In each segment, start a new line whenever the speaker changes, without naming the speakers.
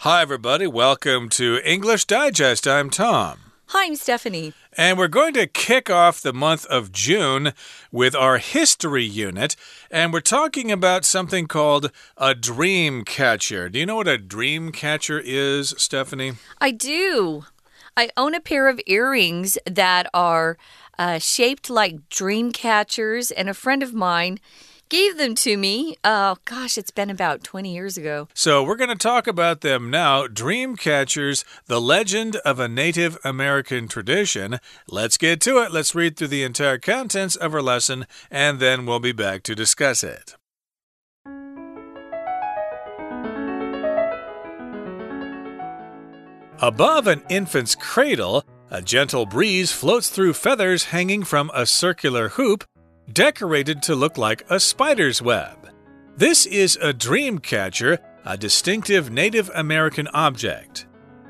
Hi, everybody. Welcome to English Digest. I'm Tom.
Hi, I'm Stephanie.
And we're going to kick off the month of June with our history unit. And we're talking about something called a dream catcher. Do you know what a dream catcher is, Stephanie?
I do. I own a pair of earrings that are uh, shaped like dream catchers, and a friend of mine gave them to me. Oh, gosh, it's been about 20 years ago.
So, we're going to talk about them now. Dream catchers, the legend of a Native American tradition. Let's get to it. Let's read through the entire contents of our lesson, and then we'll be back to discuss it. Above an infant's cradle, a gentle breeze floats through feathers hanging from a circular hoop decorated to look like a spider's web. This is a dream catcher, a distinctive Native American object.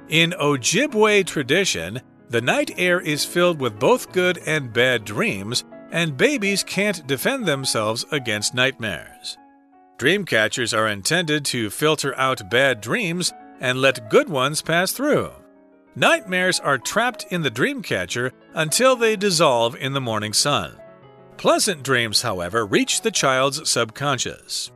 In Ojibwe tradition, the night air is filled with both good and bad dreams, and babies can't defend themselves against nightmares. Dream catchers are intended to filter out bad dreams and let good ones pass through. Nightmares are trapped in the dream catcher until they dissolve in the morning sun. Pleasant dreams, however, reach the child's subconscious.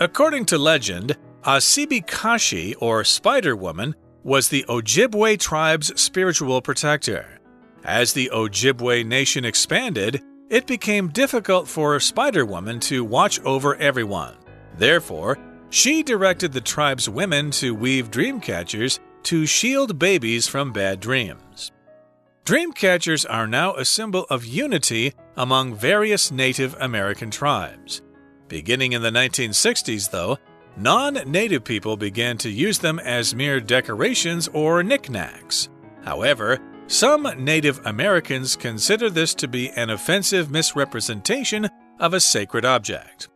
According to legend, Asibikashi, or Spider Woman, was the Ojibwe tribe's spiritual protector. As the Ojibwe nation expanded, it became difficult for Spider Woman to watch over everyone. Therefore, she directed the tribe's women to weave dream catchers to shield babies from bad dreams. Dream catchers are now a symbol of unity among various Native American tribes. Beginning in the 1960s, though, non native people began to use them as mere decorations or knickknacks. However, some Native Americans consider this to be an offensive misrepresentation of a sacred object.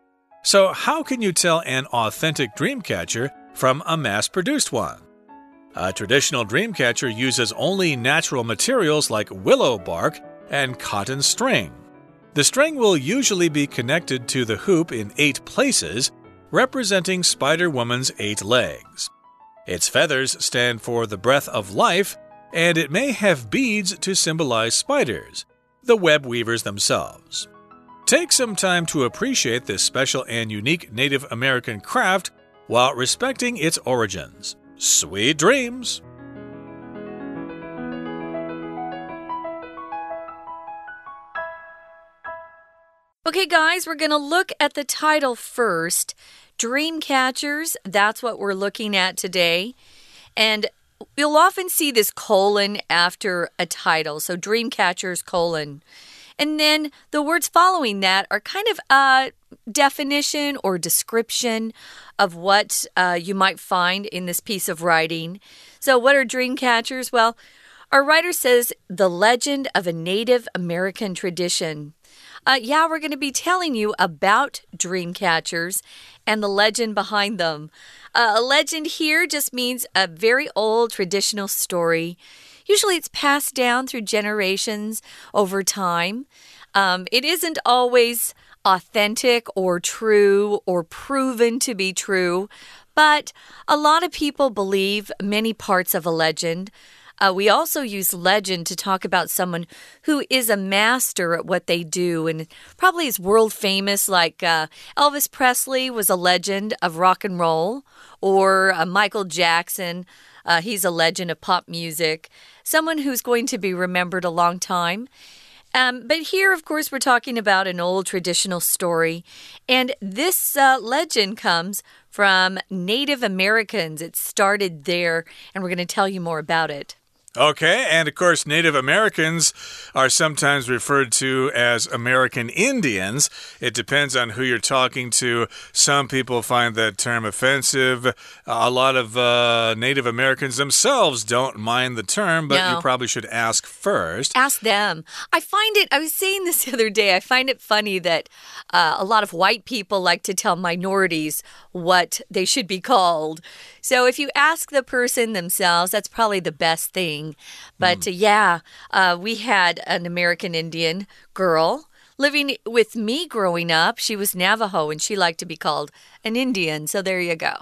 So, how can you tell an authentic dreamcatcher from a mass produced one? A traditional dreamcatcher uses only natural materials like willow bark and cotton string. The string will usually be connected to the hoop in eight places, representing Spider Woman's eight legs. Its feathers stand for the breath of life, and it may have beads to symbolize spiders, the web weavers themselves. Take some time to appreciate this special and unique Native American craft while respecting its origins. Sweet dreams!
Okay, guys, we're going to look at the title first. Dream catchers, that's what we're looking at today. And you'll often see this colon after a title. So, dream catchers, colon. And then the words following that are kind of a definition or description of what uh, you might find in this piece of writing. So, what are dream catchers? Well, our writer says the legend of a Native American tradition. Uh, yeah, we're going to be telling you about dream catchers and the legend behind them. Uh, a legend here just means a very old traditional story. Usually it's passed down through generations over time. Um, it isn't always authentic or true or proven to be true, but a lot of people believe many parts of a legend. Uh, we also use legend to talk about someone who is a master at what they do and probably is world famous, like uh, Elvis Presley was a legend of rock and roll, or uh, Michael Jackson. Uh, he's a legend of pop music, someone who's going to be remembered a long time. Um, but here, of course, we're talking about an old traditional story. And this uh, legend comes from Native Americans. It started there, and we're going to tell you more about it.
Okay, and of course, Native Americans are sometimes referred to as American Indians. It depends on who you're talking to. Some people find that term offensive. A lot of uh, Native Americans themselves don't mind the term, but no. you probably should ask first.
Ask them. I find it, I was saying this the other day, I find it funny that uh, a lot of white people like to tell minorities what they should be called. So if you ask the person themselves, that's probably the best thing. But mm. uh, yeah, uh, we had an American Indian girl living with me growing up. She was Navajo and she liked to be called an Indian. So there you go.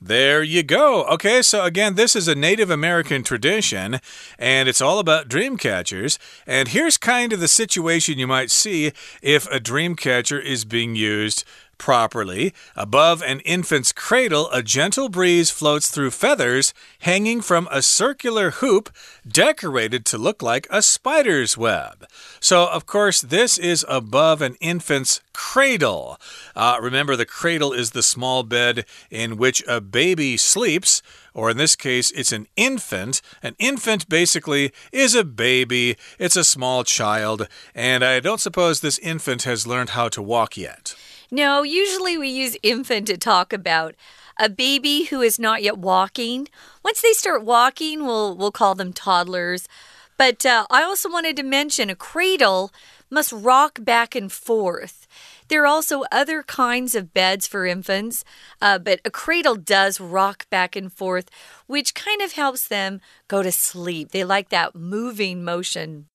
There you go. Okay, so again, this is a Native American tradition, and it's all about dream catchers. And here's kind of the situation you might see if a dream catcher is being used properly. Above an infant's cradle, a gentle breeze floats through feathers hanging from a circular hoop decorated to look like a spider's web. So, of course, this is above an infant's cradle. Uh, remember, the cradle is the small bed in which a baby sleeps or in this case, it's an infant. An infant basically is a baby, it's a small child, and I don't suppose this infant has learned how to walk yet.
No, usually we use infant to talk about a baby who is not yet walking. Once they start walking, we'll we'll call them toddlers. But uh, I also wanted to mention a cradle must rock back and forth. There are also other kinds of beds for infants, uh, but a cradle does rock back and forth, which kind of helps them go to sleep. They like that moving motion.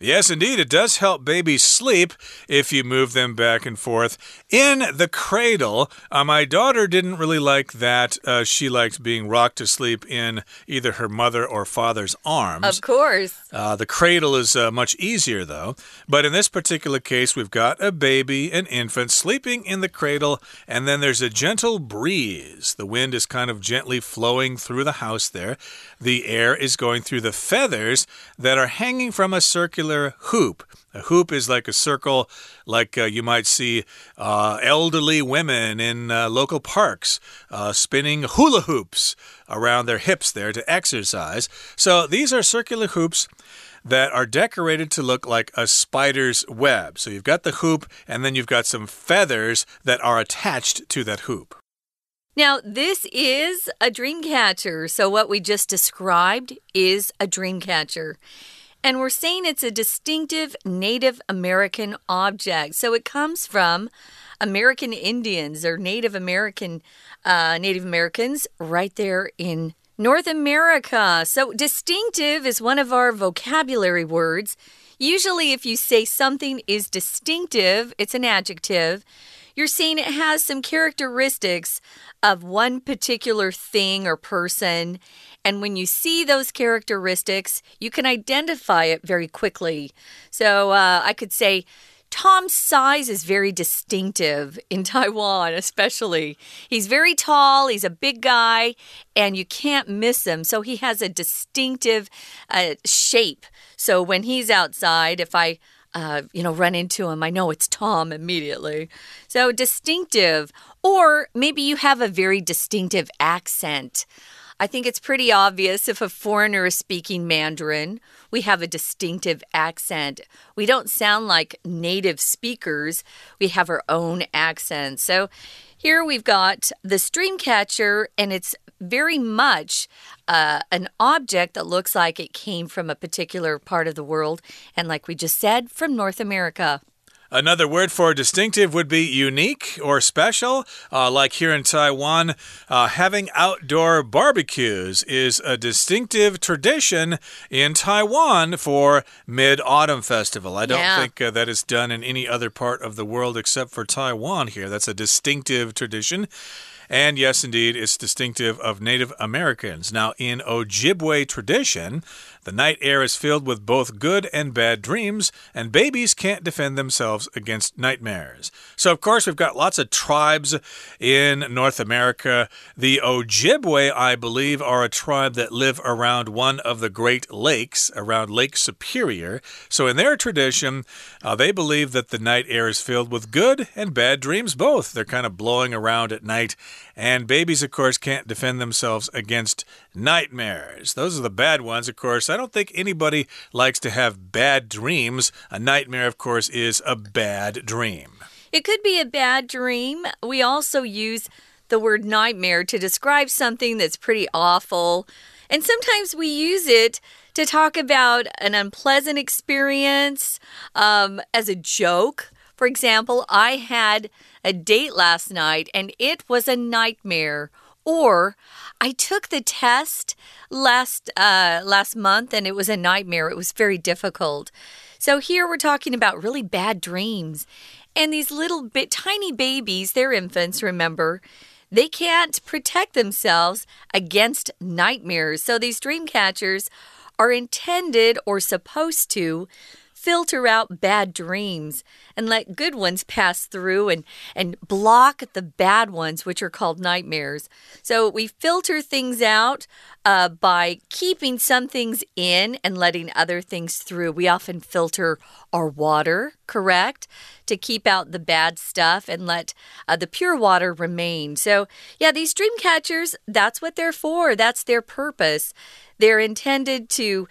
Yes, indeed. It does help babies sleep if you move them back and forth in the cradle. Uh, my daughter didn't really like that. Uh, she liked being rocked to sleep in either her mother or father's arms.
Of course.
Uh, the cradle is uh, much easier, though. But in this particular case, we've got a baby, an infant, sleeping in the cradle, and then there's a gentle breeze. The wind is kind of gently flowing through the house there. The air is going through the feathers that are hanging from a circular hoop. A hoop is like a circle, like uh, you might see uh, elderly women in uh, local parks uh, spinning hula hoops around their hips there to exercise. So these are circular hoops that are decorated to look like a spider's web. So you've got the hoop, and then you've got some feathers that are attached to that hoop.
Now, this is a dream catcher. So, what we just described is a dream catcher. And we're saying it's a distinctive Native American object. So it comes from American Indians or Native American uh, Native Americans right there in North America. So distinctive is one of our vocabulary words. Usually, if you say something is distinctive, it's an adjective. You're saying it has some characteristics of one particular thing or person. And when you see those characteristics, you can identify it very quickly. So uh, I could say, Tom's size is very distinctive in Taiwan, especially. He's very tall, he's a big guy, and you can't miss him. So he has a distinctive uh, shape. So when he's outside, if I uh, you know, run into him, I know it's Tom immediately. So distinctive. Or maybe you have a very distinctive accent. I think it's pretty obvious if a foreigner is speaking Mandarin, we have a distinctive accent. We don't sound like native speakers, we have our own accent. So here we've got the dream catcher, and it's very much uh, an object that looks like it came from a particular part of the world, and like we just said, from North America.
Another word for distinctive would be unique or special. Uh, like here in Taiwan, uh, having outdoor barbecues is a distinctive tradition in Taiwan for Mid Autumn Festival. I don't
yeah.
think uh, that is done in any other part of the world except for Taiwan here. That's a distinctive tradition. And yes, indeed, it's distinctive of Native Americans. Now, in Ojibwe tradition, the night air is filled with both good and bad dreams, and babies can't defend themselves against nightmares. So, of course, we've got lots of tribes in North America. The Ojibwe, I believe, are a tribe that live around one of the Great Lakes, around Lake Superior. So, in their tradition, uh, they believe that the night air is filled with good and bad dreams both. They're kind of blowing around at night, and babies, of course, can't defend themselves against nightmares. Those are the bad ones, of course. I don't think anybody likes to have bad dreams. A nightmare, of course, is a bad dream.
It could be a bad dream. We also use the word nightmare to describe something that's pretty awful. And sometimes we use it to talk about an unpleasant experience um, as a joke. For example, I had a date last night and it was a nightmare. Or I took the test last uh, last month and it was a nightmare. It was very difficult. So here we're talking about really bad dreams. And these little bit tiny babies, they're infants, remember, they can't protect themselves against nightmares. So these dream catchers are intended or supposed to filter out bad dreams and let good ones pass through and, and block the bad ones, which are called nightmares. So we filter things out uh, by keeping some things in and letting other things through. We often filter our water, correct? To keep out the bad stuff and let uh, the pure water remain. So, yeah, these dream catchers, that's what they're for. That's their purpose. They're intended to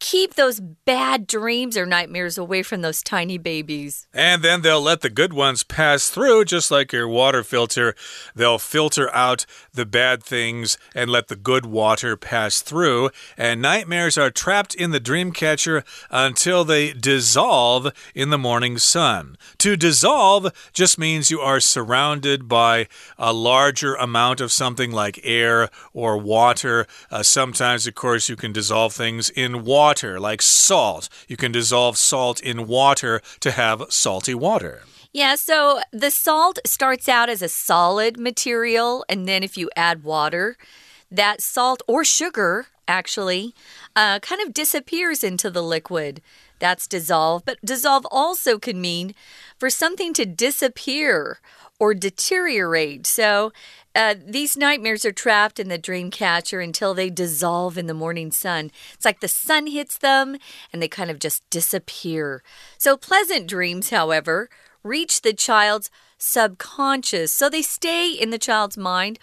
keep those bad dreams or nightmares away from those tiny babies.
And then they'll let the good ones pass through, just like your water filter. They'll filter out the bad things and let the good water pass through. And nightmares are trapped in the dream catcher until they dissolve in the morning sun. To dissolve just means you are surrounded by a larger amount of something like air or water. Uh, sometimes, of course, you can dissolve things in water water, like salt. You can dissolve salt in water to have salty water.
Yeah, so the salt starts out as a solid material, and then if you add water, that salt or sugar actually uh, kind of disappears into the liquid. That's dissolve, but dissolve also can mean for something to disappear or deteriorate. So uh, these nightmares are trapped in the dream catcher until they dissolve in the morning sun. It's like the sun hits them and they kind of just disappear. So pleasant dreams, however, reach the child's subconscious. So they stay in the child's mind.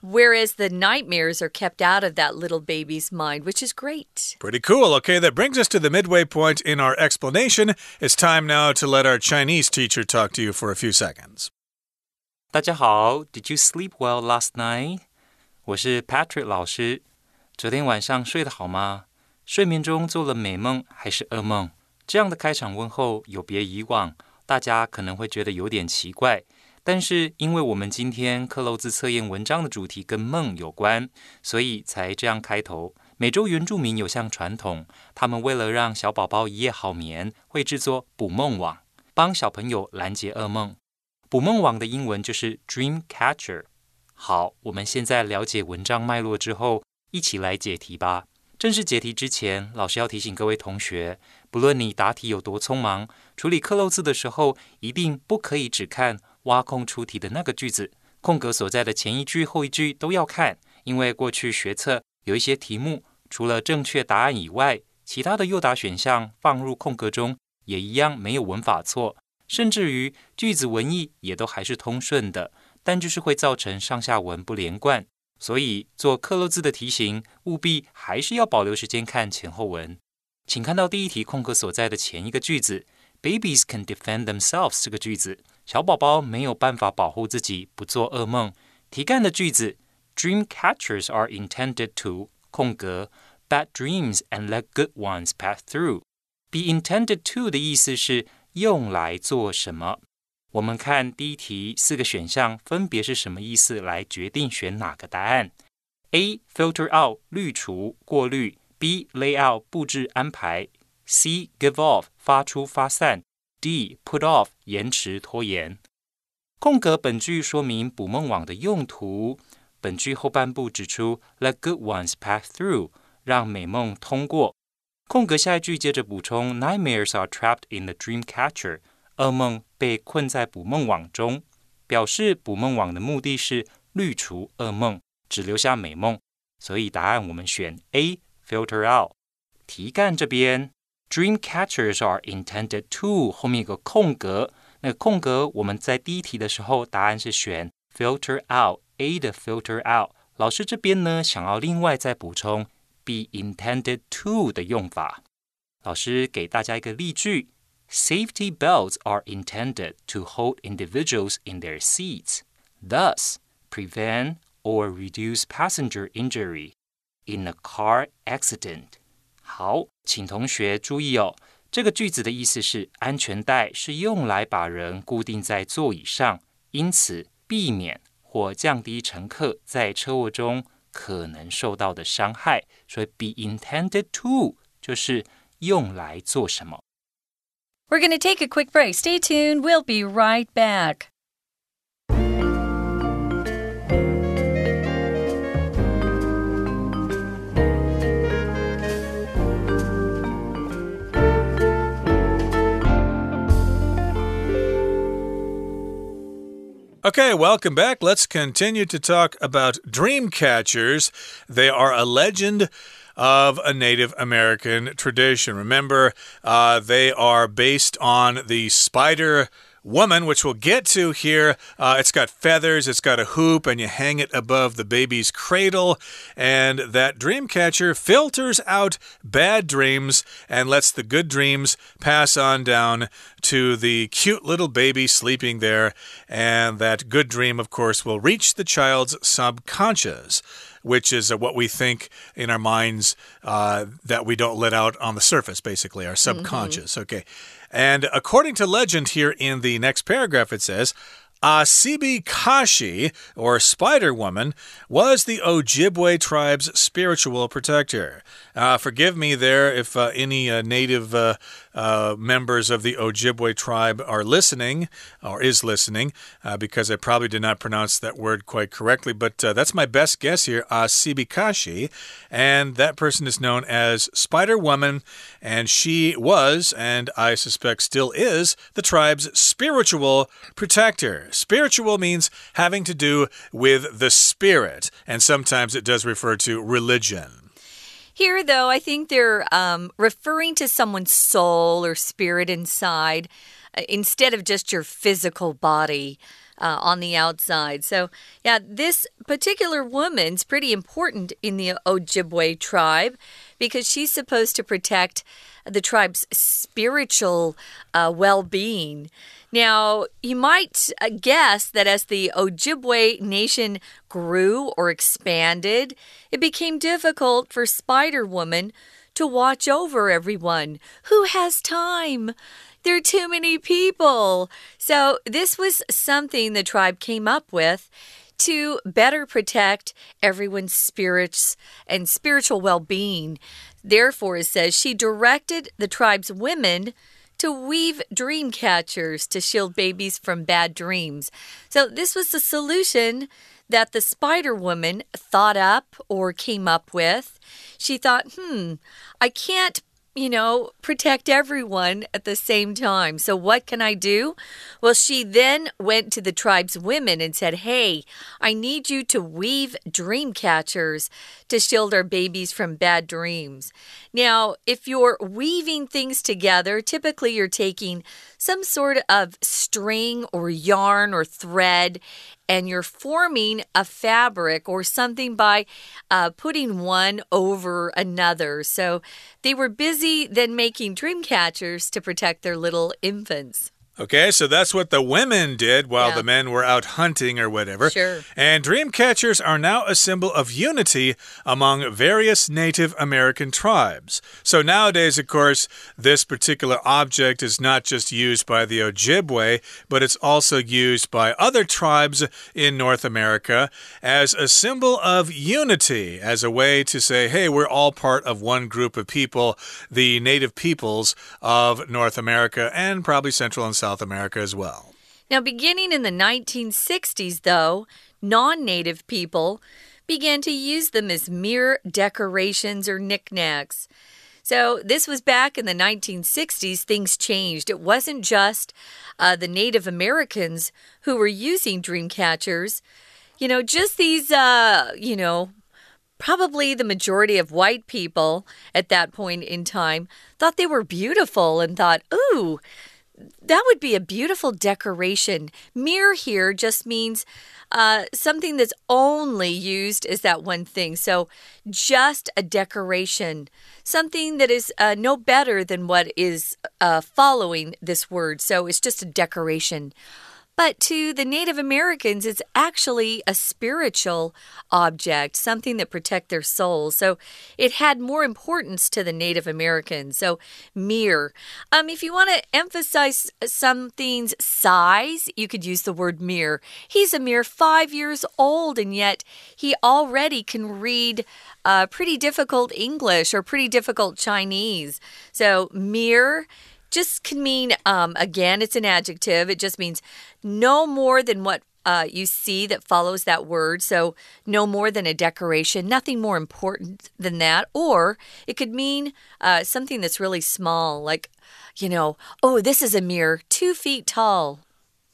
Whereas the nightmares are kept out of that little baby's mind, which is great.
Pretty cool. Okay, that brings us to the midway point in our explanation. It's time now to let our Chinese teacher talk to you for a few seconds.
大家好，Did you sleep well last night？我是 Patrick 老师。昨天晚上睡得好吗？睡眠中做了美梦还是噩梦？这样的开场问候有别以往，大家可能会觉得有点奇怪。但是因为我们今天克漏字测验文章的主题跟梦有关，所以才这样开头。美洲原住民有项传统，他们为了让小宝宝一夜好眠，会制作捕梦网，帮小朋友拦截噩梦。捕梦网的英文就是 dream catcher。好，我们现在了解文章脉络之后，一起来解题吧。正式解题之前，老师要提醒各位同学，不论你答题有多匆忙，处理刻漏字的时候，一定不可以只看挖空出题的那个句子，空格所在的前一句、后一句都要看。因为过去学测有一些题目，除了正确答案以外，其他的诱答选项放入空格中，也一样没有文法错。甚至于句子文意也都还是通顺的，但就是会造成上下文不连贯。所以做刻漏字的题型，务必还是要保留时间看前后文。请看到第一题空格所在的前一个句子，Babies can defend themselves 这个句子，小宝宝没有办法保护自己不做噩梦。题干的句子，Dream catchers are intended to 空格 bad dreams and let good ones pass through。Be intended to 的意思是。用来做什么？我们看第一题四个选项分别是什么意思，来决定选哪个答案。A filter out 滤除过滤，B lay out 布置安排，C give off 发出发散，D put off 延迟拖延。空格本句说明捕梦网的用途。本句后半部指出 let good ones pass through 让美梦通过。空格下一句接着补充：Nightmares are trapped in the dream catcher。噩梦被困在捕梦网中，表示捕梦网的目的是滤除噩梦，只留下美梦。所以答案我们选 A，filter out。题干这边，Dream catchers are intended to 后面有个空格，那个空格我们在第一题的时候答案是选 filter out，A 的 filter out。老师这边呢想要另外再补充。 be intended to 的用法。老师给大家一个例句：Safety belts are intended to hold individuals in their seats, thus prevent or reduce passenger injury in a car accident。好，请同学注意哦，这个句子的意思是，安全带是用来把人固定在座椅上，因此避免或降低乘客在车祸中 可能受到的伤害，所以 be intended to 就是用来做什么。
We're going to take a quick break. Stay tuned. We'll be right back.
Okay, welcome back. Let's continue to talk about dream catchers. They are a legend of a Native American tradition. Remember, uh, they are based on the spider woman, which we'll get to here. Uh, it's got feathers, it's got a hoop, and you hang it above the baby's cradle. And that dream catcher filters out bad dreams and lets the good dreams pass on down to the cute little baby sleeping there. And that good dream, of course, will reach the child's subconscious which is uh, what we think in our minds uh, that we don't let out on the surface, basically, our mm-hmm. subconscious. Mm -hmm. Okay. And according to legend here in the next paragraph, it says, Asibikashi, or Spider Woman, was the Ojibwe tribe's spiritual protector. Uh, forgive me there if uh, any uh, native uh, uh, members of the Ojibwe tribe are listening or is listening, uh, because I probably did not pronounce that word quite correctly. But that's my best guess here, Asibikashi, and that person is known as Spider Woman, and she was, and I suspect still is, the tribe's spiritual protector. Spiritual means having to do with the spirit, and sometimes it does refer to religion.
Here, though, I think they're um, referring to someone's soul or spirit inside uh, instead of just your physical body. Uh, on the outside. So, yeah, this particular woman's pretty important in the Ojibwe tribe because she's supposed to protect the tribe's spiritual uh, well being. Now, you might uh, guess that as the Ojibwe nation grew or expanded, it became difficult for Spider Woman to watch over everyone. Who has time? There are too many people. So, this was something the tribe came up with to better protect everyone's spirits and spiritual well being. Therefore, it says she directed the tribe's women to weave dream catchers to shield babies from bad dreams. So, this was the solution that the Spider Woman thought up or came up with. She thought, hmm, I can't you know, protect everyone at the same time. So, what can I do? Well, she then went to the tribe's women and said, Hey, I need you to weave dream catchers to shield our babies from bad dreams. Now, if you're weaving things together, typically you're taking some sort of string or yarn or thread and you're forming a fabric or something by uh, putting one over another. So they were busy then making dream catchers to protect their little infants.
Okay, so that's what the women did while yeah. the men were out hunting or whatever.
Sure.
And dream catchers are now a symbol of unity among various Native American tribes. So nowadays, of course, this particular object is not just used by the Ojibwe, but it's also used by other tribes in North America as a symbol of unity, as a way to say, hey, we're all part of one group of people, the native peoples of North America and probably Central and South South America as well.
Now, beginning in the 1960s, though, non native people began to use them as mere decorations or knickknacks. So, this was back in the 1960s. Things changed. It wasn't just uh, the Native Americans who were using dream catchers. You know, just these, uh, you know, probably the majority of white people at that point in time thought they were beautiful and thought, ooh, that would be a beautiful decoration. Mere here just means uh, something that's only used as that one thing. So, just a decoration, something that is uh, no better than what is uh, following this word. So, it's just a decoration. But to the Native Americans, it's actually a spiritual object, something that protect their souls. So it had more importance to the Native Americans. So mere. Um, if you want to emphasize something's size, you could use the word mere. He's a mere five years old, and yet he already can read uh, pretty difficult English or pretty difficult Chinese. So mere just can mean, um, again, it's an adjective. It just means no more than what uh, you see that follows that word. So, no more than a decoration, nothing more important than that. Or it could mean uh, something that's really small, like, you know, oh, this is a mere two feet tall.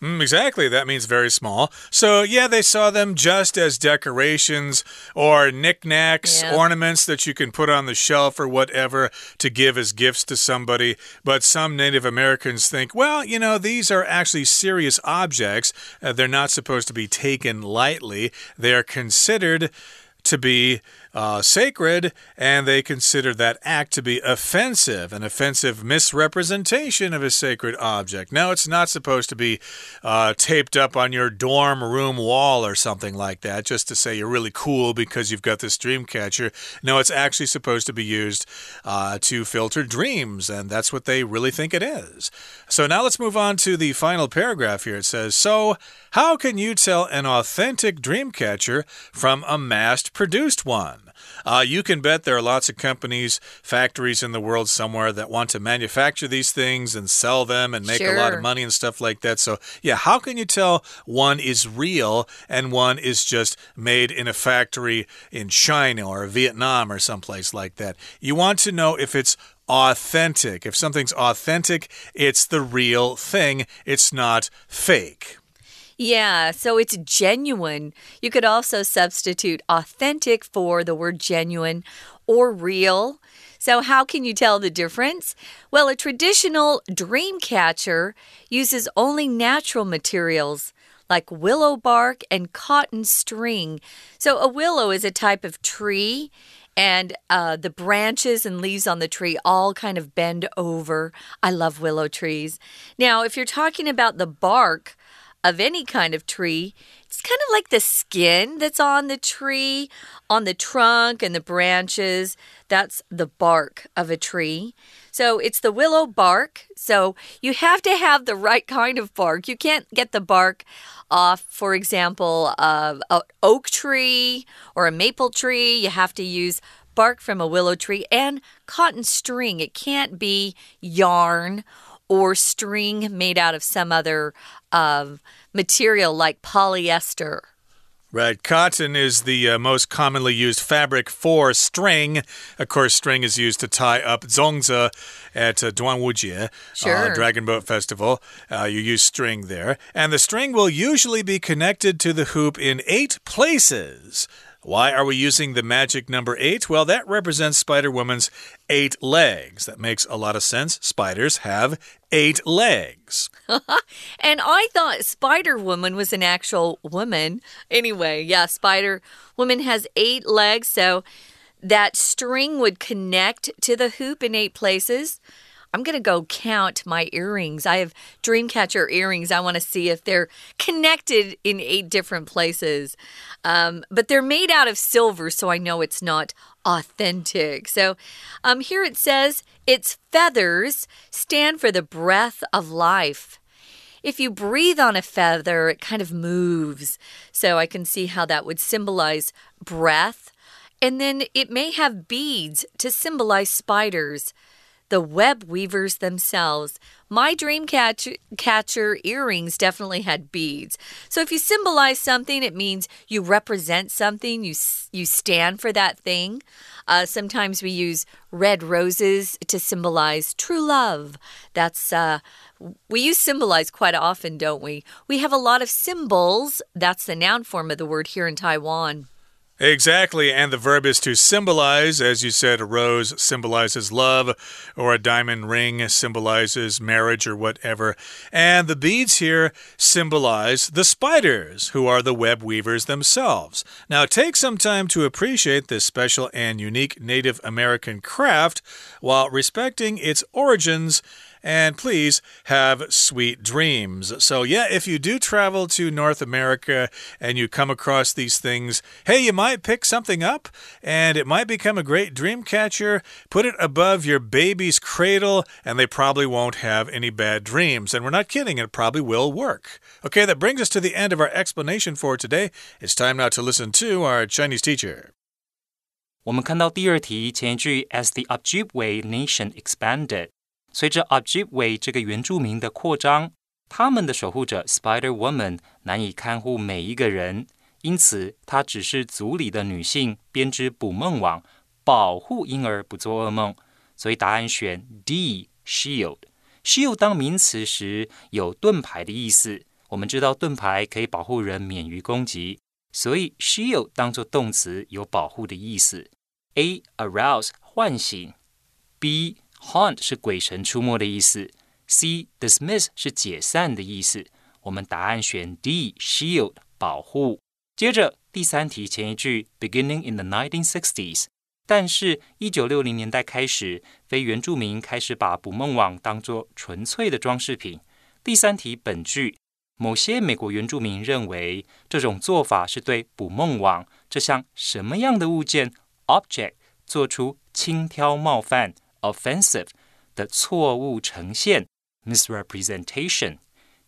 Mm, exactly. That means very small. So, yeah, they saw them just as decorations or knickknacks, yeah. ornaments that you can put on the shelf or whatever to give as gifts to somebody. But some Native Americans think, well, you know, these are actually serious objects. Uh, they're not supposed to be taken lightly, they are considered to be uh, sacred, and they consider that act to be offensive, an offensive misrepresentation of a sacred object. Now, it's not supposed to be uh, taped up on your dorm room wall or something like that, just to say you're really cool because you've got this dream catcher. No, it's actually supposed to be used uh, to filter dreams, and that's what they really think it is. So now let's move on to the final paragraph here. It says, So, how can you tell an authentic dream catcher from a mass produced one? Uh, you can bet there are lots of companies, factories in the world somewhere that want to manufacture these things and sell them and make
sure.
a lot of money and stuff like that. So, yeah, how can you tell one is real and one is just made in a factory in China or Vietnam or someplace like that? You want to know if it's authentic. If something's authentic, it's the real thing, it's not fake.
Yeah, so it's genuine. You could also substitute authentic for the word genuine or real. So, how can you tell the difference? Well, a traditional dream catcher uses only natural materials like willow bark and cotton string. So, a willow is a type of tree, and uh, the branches and leaves on the tree all kind of bend over. I love willow trees. Now, if you're talking about the bark, of any kind of tree, it's kind of like the skin that's on the tree, on the trunk and the branches. That's the bark of a tree. So it's the willow bark. So you have to have the right kind of bark. You can't get the bark off, for example, of an oak tree or a maple tree. You have to use bark from a willow tree and cotton string. It can't be yarn or string made out of some other uh, material like polyester.
Right. Cotton is the uh, most commonly used fabric for string. Of course, string is used to tie up zongzi at uh, Duanwujie, uh,
sure.
uh, Dragon Boat Festival. Uh, you use string there. And the string will usually be connected to the hoop in eight places. Why are we using the magic number eight? Well, that represents Spider Woman's eight legs. That makes a lot of sense. Spiders have eight legs.
and I thought Spider Woman was an actual woman. Anyway, yeah, Spider Woman has eight legs, so that string would connect to the hoop in eight places. I'm going to go count my earrings. I have Dreamcatcher earrings. I want to see if they're connected in eight different places. Um, but they're made out of silver, so I know it's not authentic. So um, here it says its feathers stand for the breath of life. If you breathe on a feather, it kind of moves. So I can see how that would symbolize breath. And then it may have beads to symbolize spiders the web weavers themselves. My dream catcher, catcher earrings definitely had beads. So if you symbolize something, it means you represent something, you, you stand for that thing. Uh, sometimes we use red roses to symbolize true love. That's, uh, we use symbolize quite often, don't we? We have a lot of symbols. That's the noun form of the word here in Taiwan.
Exactly, and the verb is to symbolize. As you said, a rose symbolizes love, or a diamond ring symbolizes marriage or whatever. And the beads here symbolize the spiders, who are the web weavers themselves. Now, take some time to appreciate this special and unique Native American craft while respecting its origins and please have sweet dreams. So, yeah, if you do travel to North America and you come across these things, hey, you might pick something up and it might become a great dream catcher. Put it above your baby's cradle, and they probably won't have any bad dreams. And we're not kidding, it probably will work. Okay, that brings us to the end of our explanation for today. It's time now to listen to our Chinese teacher.
我们看到第二题前一句，as the Ojibwe nation expanded， 随着 Ojibwe 这个原住民的扩张，他们的守护者 Spider Woman 难以看护每一个人，因此她只是族里的女性编织捕梦网，保护婴儿不做噩梦。所以答案选 D shield。shield 当名词时有盾牌的意思，我们知道盾牌可以保护人免于攻击，所以 shield 当做动词有保护的意思。A arouse 唤醒，B haunt 是鬼神出没的意思，C dismiss 是解散的意思。我们答案选 D shield 保护。接着第三题前一句 beginning in the 1960s，但是一九六零年代开始，非原住民开始把捕梦网当作纯粹的装饰品。第三题本句。某些美国原住民认为这种做法是对捕梦网这项什么样的物件 object 做出轻佻冒犯 offensive 的错误呈现 misrepresentation。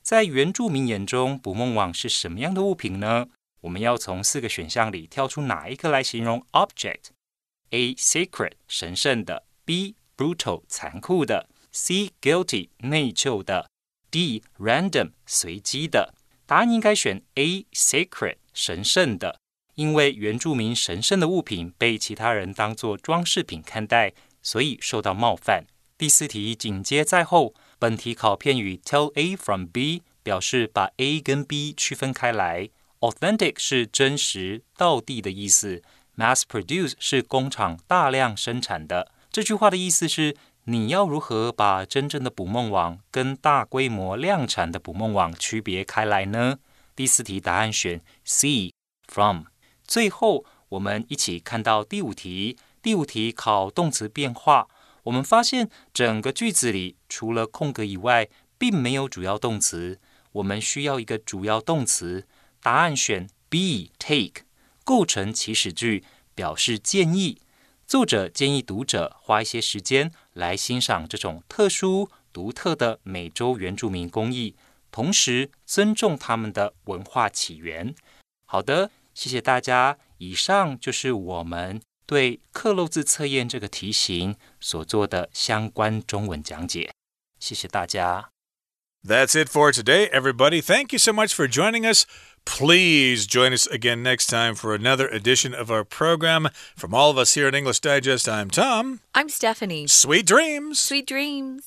在原住民眼中，捕梦网是什么样的物品呢？我们要从四个选项里挑出哪一个来形容 object？A sacred 神圣的，B brutal 残酷的，C guilty 内疚的。D random 随机的答案应该选 A sacred 神圣的，因为原住民神圣的物品被其他人当作装饰品看待，所以受到冒犯。第四题紧接在后，本题考片语 tell A from B 表示把 A 跟 B 区分开来。Authentic 是真实、道地的意思，mass produce 是工厂大量生产的。这句话的意思是。你要如何把真正的捕梦网跟大规模量产的捕梦网区别开来呢？第四题答案选 C from。最后，我们一起看到第五题。第五题考动词变化，我们发现整个句子里除了空格以外，并没有主要动词。我们需要一个主要动词，答案选 B take，构成祈使句，表示建议。作者建议读者花一些时间来欣赏这种特殊、独特的美洲原住民工艺，同时尊重他们的文化起源。好的，谢谢大家。以上就是我们对刻漏字测验这个题型所做的相关中文讲解。谢谢大家。
That's it for today, everybody. Thank you so much for joining us. Please join us again next time for another edition of our program. From all of us here at English Digest, I'm Tom.
I'm Stephanie.
Sweet dreams.
Sweet dreams.